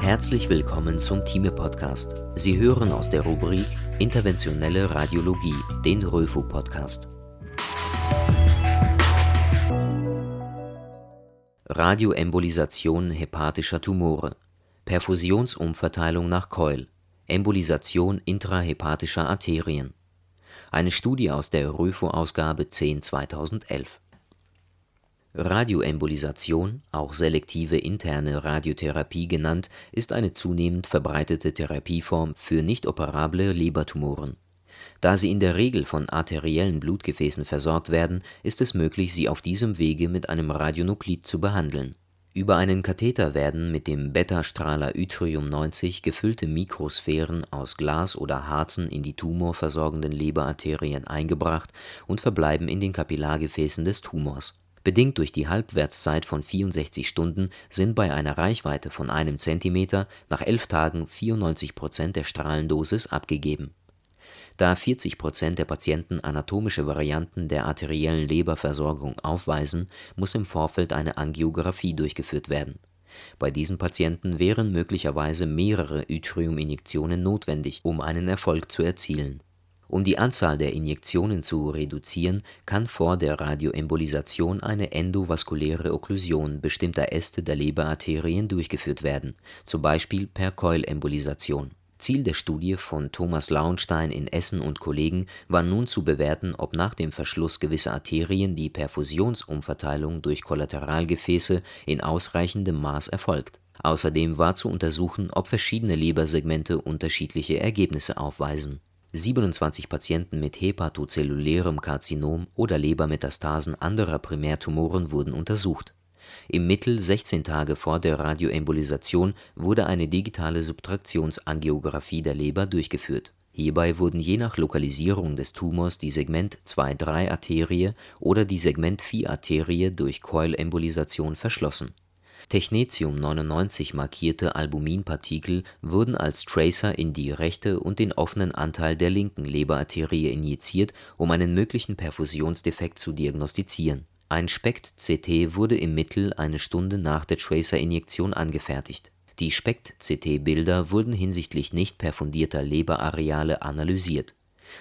Herzlich willkommen zum Thieme Podcast. Sie hören aus der Rubrik Interventionelle Radiologie, den Röfo Podcast. Radioembolisation hepatischer Tumore, Perfusionsumverteilung nach Keul, Embolisation intrahepatischer Arterien. Eine Studie aus der Röfo-Ausgabe 10/2011. Radioembolisation, auch selektive interne Radiotherapie genannt, ist eine zunehmend verbreitete Therapieform für nicht-operable Lebertumoren. Da sie in der Regel von arteriellen Blutgefäßen versorgt werden, ist es möglich, sie auf diesem Wege mit einem Radionuklid zu behandeln. Über einen Katheter werden mit dem Beta-Strahler Yttrium 90 gefüllte Mikrosphären aus Glas oder Harzen in die tumorversorgenden Leberarterien eingebracht und verbleiben in den Kapillargefäßen des Tumors Bedingt durch die Halbwertszeit von 64 Stunden sind bei einer Reichweite von einem Zentimeter nach elf Tagen 94 Prozent der Strahlendosis abgegeben. Da 40 Prozent der Patienten anatomische Varianten der arteriellen Leberversorgung aufweisen, muss im Vorfeld eine Angiografie durchgeführt werden. Bei diesen Patienten wären möglicherweise mehrere Yttriuminjektionen notwendig, um einen Erfolg zu erzielen um die Anzahl der Injektionen zu reduzieren, kann vor der Radioembolisation eine endovaskuläre Okklusion bestimmter Äste der Leberarterien durchgeführt werden, zum Beispiel per Keulembolisation. Ziel der Studie von Thomas Lauenstein in Essen und Kollegen war nun zu bewerten, ob nach dem Verschluss gewisser Arterien die Perfusionsumverteilung durch Kollateralgefäße in ausreichendem Maß erfolgt. Außerdem war zu untersuchen, ob verschiedene Lebersegmente unterschiedliche Ergebnisse aufweisen 27 Patienten mit hepatozellulärem Karzinom oder Lebermetastasen anderer Primärtumoren wurden untersucht. Im Mittel 16 Tage vor der Radioembolisation wurde eine digitale Subtraktionsangiographie der Leber durchgeführt. Hierbei wurden je nach Lokalisierung des Tumors die Segment-II-3-Arterie oder die Segment-IV-Arterie durch Keulembolisation verschlossen Technetium-99 markierte Albuminpartikel wurden als Tracer in die rechte und den offenen Anteil der linken Leberarterie injiziert, um einen möglichen Perfusionsdefekt zu diagnostizieren. Ein SPECT-CT wurde im Mittel eine Stunde nach der Tracer-Injektion angefertigt. Die SPECT-CT-Bilder wurden hinsichtlich nicht perfundierter Leberareale analysiert.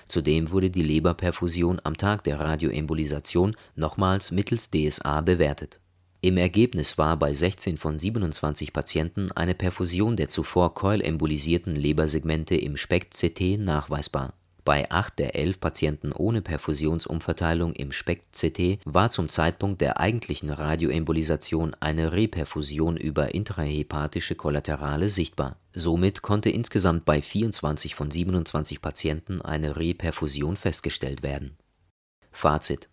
Zudem wurde die Leberperfusion am Tag der Radioembolisation nochmals mittels DSA bewertet im Ergebnis war bei 16 von 27 Patienten eine Perfusion der zuvor keulembolisierten Lebersegmente im SPECT-CT nachweisbar. Bei acht der elf Patienten ohne Perfusionsumverteilung im SPECT-CT war zum Zeitpunkt der eigentlichen Radioembolisation eine Reperfusion über intrahepatische Kollaterale sichtbar. Somit konnte insgesamt bei 24 von 27 Patienten eine Reperfusion festgestellt werden. Fazit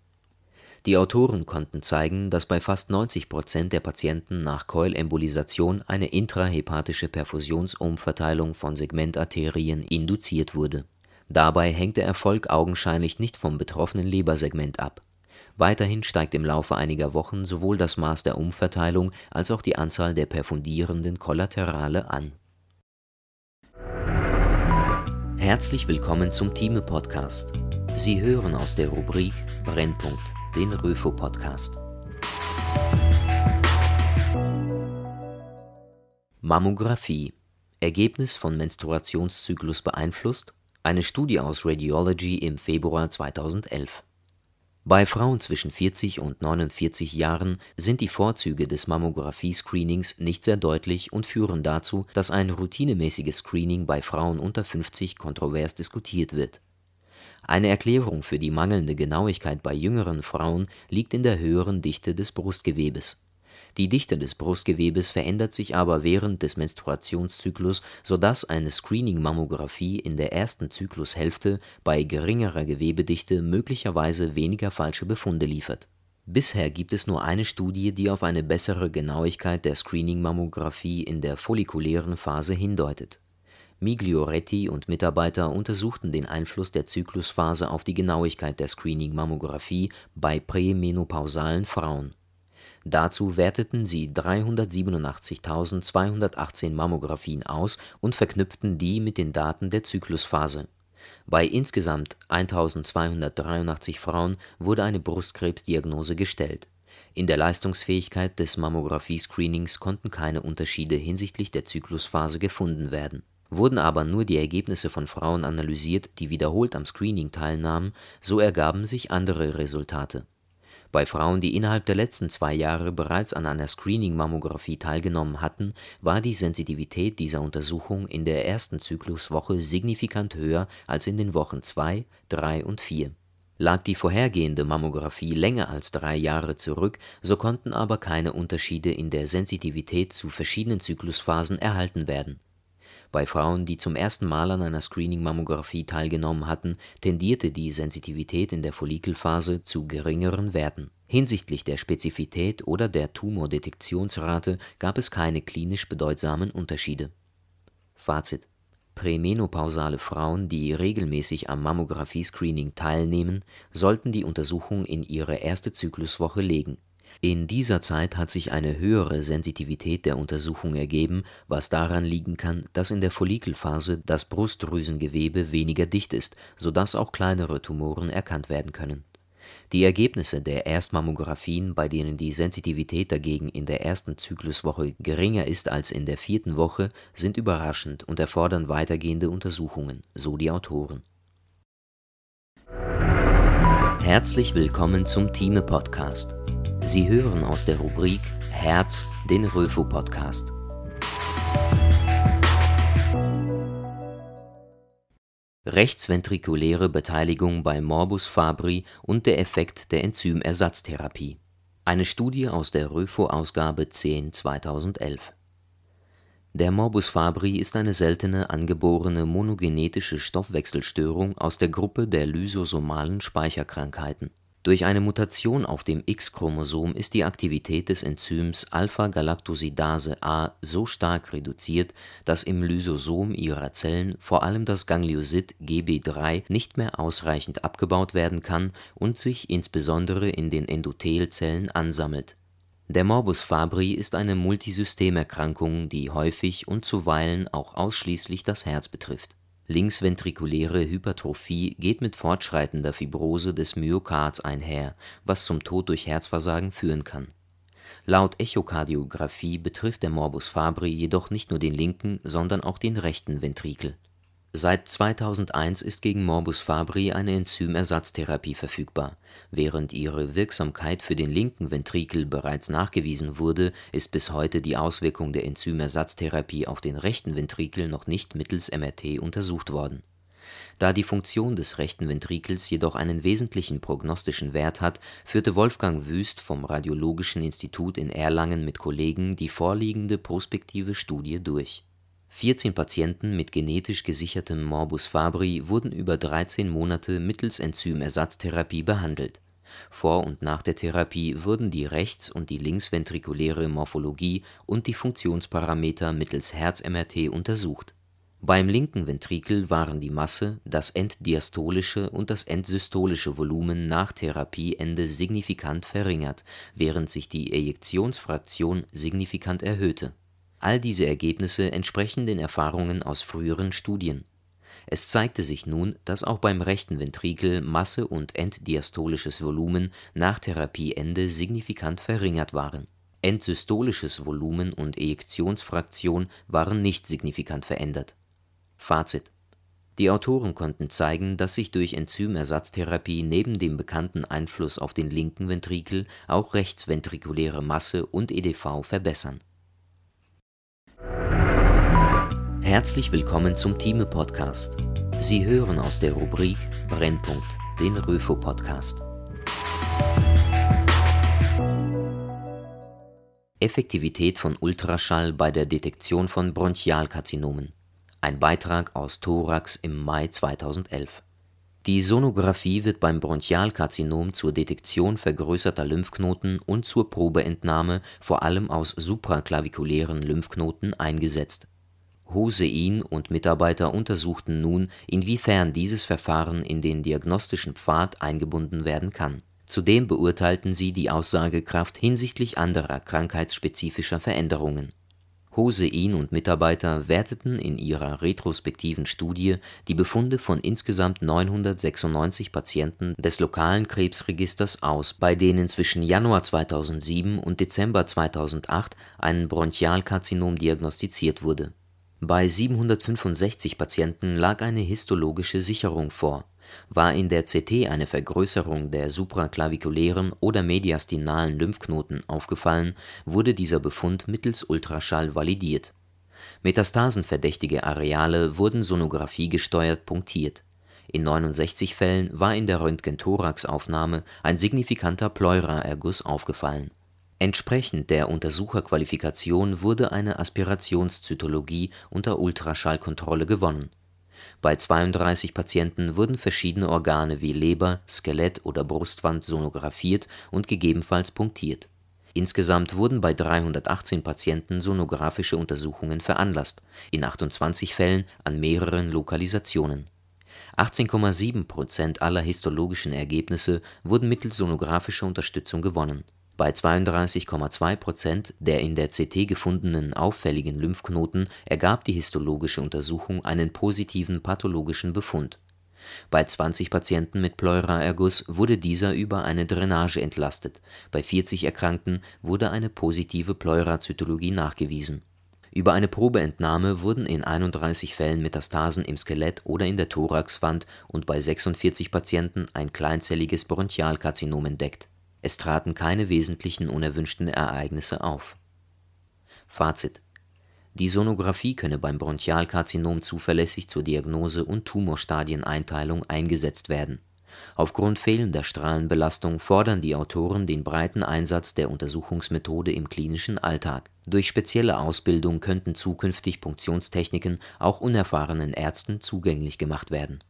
die Autoren konnten zeigen, dass bei fast 90 Prozent der Patienten nach Keulembolisation eine intrahepatische Perfusionsumverteilung von Segmentarterien induziert wurde. Dabei hängt der Erfolg augenscheinlich nicht vom betroffenen Lebersegment ab. Weiterhin steigt im Laufe einiger Wochen sowohl das Maß der Umverteilung als auch die Anzahl der perfundierenden Kollaterale an. Herzlich willkommen zum Thieme Podcast. Sie hören aus der Rubrik Brennpunkt den Röfo-Podcast. Mammographie. Ergebnis von Menstruationszyklus beeinflusst? Eine Studie aus Radiology im Februar 2011. Bei Frauen zwischen 40 und 49 Jahren sind die Vorzüge des Mammographie-Screenings nicht sehr deutlich und führen dazu, dass ein routinemäßiges Screening bei Frauen unter 50 kontrovers diskutiert wird eine Erklärung für die mangelnde Genauigkeit bei jüngeren Frauen liegt in der höheren Dichte des Brustgewebes. Die Dichte des Brustgewebes verändert sich aber während des Menstruationszyklus, sodass eine Screening-Mammographie in der ersten Zyklushälfte bei geringerer Gewebedichte möglicherweise weniger falsche Befunde liefert. Bisher gibt es nur eine Studie, die auf eine bessere Genauigkeit der Screening-Mammographie in der follikulären Phase hindeutet Miglioretti und Mitarbeiter untersuchten den Einfluss der Zyklusphase auf die Genauigkeit der Screening-Mammographie bei prämenopausalen Frauen. Dazu werteten sie 387.218 Mammographien aus und verknüpften die mit den Daten der Zyklusphase. Bei insgesamt 1.283 Frauen wurde eine Brustkrebsdiagnose gestellt In der Leistungsfähigkeit des Mammographie-Screenings konnten keine Unterschiede hinsichtlich der Zyklusphase gefunden werden. Wurden aber nur die Ergebnisse von Frauen analysiert, die wiederholt am Screening teilnahmen, so ergaben sich andere Resultate. Bei Frauen, die innerhalb der letzten zwei Jahre bereits an einer Screening-Mammographie teilgenommen hatten, war die Sensitivität dieser Untersuchung in der ersten Zykluswoche signifikant höher als in den Wochen zwei, drei und vier. Lag die vorhergehende Mammographie länger als drei Jahre zurück, so konnten aber keine Unterschiede in der Sensitivität zu verschiedenen Zyklusphasen erhalten werden bei Frauen, die zum ersten Mal an einer Screening-Mammographie teilgenommen hatten, tendierte die Sensitivität in der Follikelphase zu geringeren Werten. Hinsichtlich der Spezifität oder der Tumordetektionsrate gab es keine klinisch bedeutsamen Unterschiede. Fazit Prämenopausale Frauen, die regelmäßig am Mammographie-Screening teilnehmen, sollten die Untersuchung in ihre erste Zykluswoche legen in dieser Zeit hat sich eine höhere Sensitivität der Untersuchung ergeben, was daran liegen kann, dass in der Follikelphase das Brustdrüsengewebe weniger dicht ist, sodass auch kleinere Tumoren erkannt werden können. Die Ergebnisse der Erstmammographien, bei denen die Sensitivität dagegen in der ersten Zykluswoche geringer ist als in der vierten Woche, sind überraschend und erfordern weitergehende Untersuchungen, so die Autoren. Herzlich willkommen zum Thieme Podcast. Sie hören aus der Rubrik Herz den Röfo-Podcast. Rechtsventrikuläre Beteiligung bei Morbus Fabri und der Effekt der Enzymersatztherapie. Eine Studie aus der Röfo-Ausgabe 10 2011. Der Morbus Fabri ist eine seltene angeborene monogenetische Stoffwechselstörung aus der Gruppe der lysosomalen Speicherkrankheiten durch eine Mutation auf dem X-Chromosom ist die Aktivität des Enzyms Alpha-Galactosidase A so stark reduziert, dass im Lysosom ihrer Zellen vor allem das Gangliosid Gb3 nicht mehr ausreichend abgebaut werden kann und sich insbesondere in den Endothelzellen ansammelt. Der Morbus Fabri ist eine Multisystemerkrankung, die häufig und zuweilen auch ausschließlich das Herz betrifft Linksventrikuläre Hypertrophie geht mit fortschreitender Fibrose des Myokards einher, was zum Tod durch Herzversagen führen kann. Laut Echokardiographie betrifft der Morbus Fabri jedoch nicht nur den linken, sondern auch den rechten Ventrikel Seit 2001 ist gegen Morbus Fabri eine Enzymersatztherapie verfügbar. Während ihre Wirksamkeit für den linken Ventrikel bereits nachgewiesen wurde, ist bis heute die Auswirkung der Enzymersatztherapie auf den rechten Ventrikel noch nicht mittels MRT untersucht worden. Da die Funktion des rechten Ventrikels jedoch einen wesentlichen prognostischen Wert hat, führte Wolfgang Wüst vom Radiologischen Institut in Erlangen mit Kollegen die vorliegende prospektive Studie durch 14 Patienten mit genetisch gesichertem Morbus Fabri wurden über 13 Monate mittels Enzymersatztherapie behandelt. Vor und nach der Therapie wurden die rechts und die linksventrikuläre Morphologie und die Funktionsparameter mittels Herz-MRT untersucht. Beim linken Ventrikel waren die Masse, das enddiastolische und das endsystolische Volumen nach Therapieende signifikant verringert, während sich die Ejektionsfraktion signifikant erhöhte All diese Ergebnisse entsprechen den Erfahrungen aus früheren Studien. Es zeigte sich nun, dass auch beim rechten Ventrikel Masse und enddiastolisches Volumen nach Therapieende signifikant verringert waren. Endsystolisches Volumen und Ejektionsfraktion waren nicht signifikant verändert. Fazit Die Autoren konnten zeigen, dass sich durch Enzymersatztherapie neben dem bekannten Einfluss auf den linken Ventrikel auch rechtsventrikuläre Masse und EDV verbessern Herzlich willkommen zum Thieme Podcast. Sie hören aus der Rubrik Brennpunkt, den Röfo Podcast. Effektivität von Ultraschall bei der Detektion von Bronchialkarzinomen. Ein Beitrag aus Thorax im Mai 2011. Die Sonographie wird beim Bronchialkarzinom zur Detektion vergrößerter Lymphknoten und zur Probeentnahme vor allem aus supraklavikulären Lymphknoten eingesetzt Hosein und Mitarbeiter untersuchten nun, inwiefern dieses Verfahren in den diagnostischen Pfad eingebunden werden kann. Zudem beurteilten sie die Aussagekraft hinsichtlich anderer krankheitsspezifischer Veränderungen. Hosein und Mitarbeiter werteten in ihrer retrospektiven Studie die Befunde von insgesamt 996 Patienten des lokalen Krebsregisters aus, bei denen zwischen Januar 2007 und Dezember 2008 ein Bronchialkarzinom diagnostiziert wurde. Bei 765 Patienten lag eine histologische Sicherung vor. War in der CT eine Vergrößerung der supraclavikulären oder mediastinalen Lymphknoten aufgefallen, wurde dieser Befund mittels Ultraschall validiert. Metastasenverdächtige Areale wurden sonografiegesteuert punktiert. In 69 Fällen war in der Röntgenthoraxaufnahme ein signifikanter Pleuraerguss aufgefallen. Entsprechend der Untersucherqualifikation wurde eine Aspirationszytologie unter Ultraschallkontrolle gewonnen bei 32 Patienten wurden verschiedene Organe wie Leber, Skelett oder Brustwand sonographiert und gegebenenfalls punktiert. Insgesamt wurden bei 318 Patienten sonografische Untersuchungen veranlasst, in 28 Fällen an mehreren Lokalisationen. 18,7 Prozent aller histologischen Ergebnisse wurden mittels sonografischer Unterstützung gewonnen bei 32,2 Prozent der in der CT gefundenen auffälligen Lymphknoten ergab die histologische Untersuchung einen positiven pathologischen Befund. Bei 20 Patienten mit Pleuraerguss wurde dieser über eine Drainage entlastet, bei 40 Erkrankten wurde eine positive Pleurazytologie nachgewiesen. Über eine Probeentnahme wurden in 31 Fällen Metastasen im Skelett oder in der Thoraxwand und bei 46 Patienten ein kleinzelliges Bronchialkarzinom entdeckt es traten keine wesentlichen unerwünschten Ereignisse auf. Fazit: Die Sonographie könne beim Bronchialkarzinom zuverlässig zur Diagnose und Tumorstadieneinteilung eingesetzt werden. Aufgrund fehlender Strahlenbelastung fordern die Autoren den breiten Einsatz der Untersuchungsmethode im klinischen Alltag. Durch spezielle Ausbildung könnten zukünftig Punktionstechniken auch unerfahrenen Ärzten zugänglich gemacht werden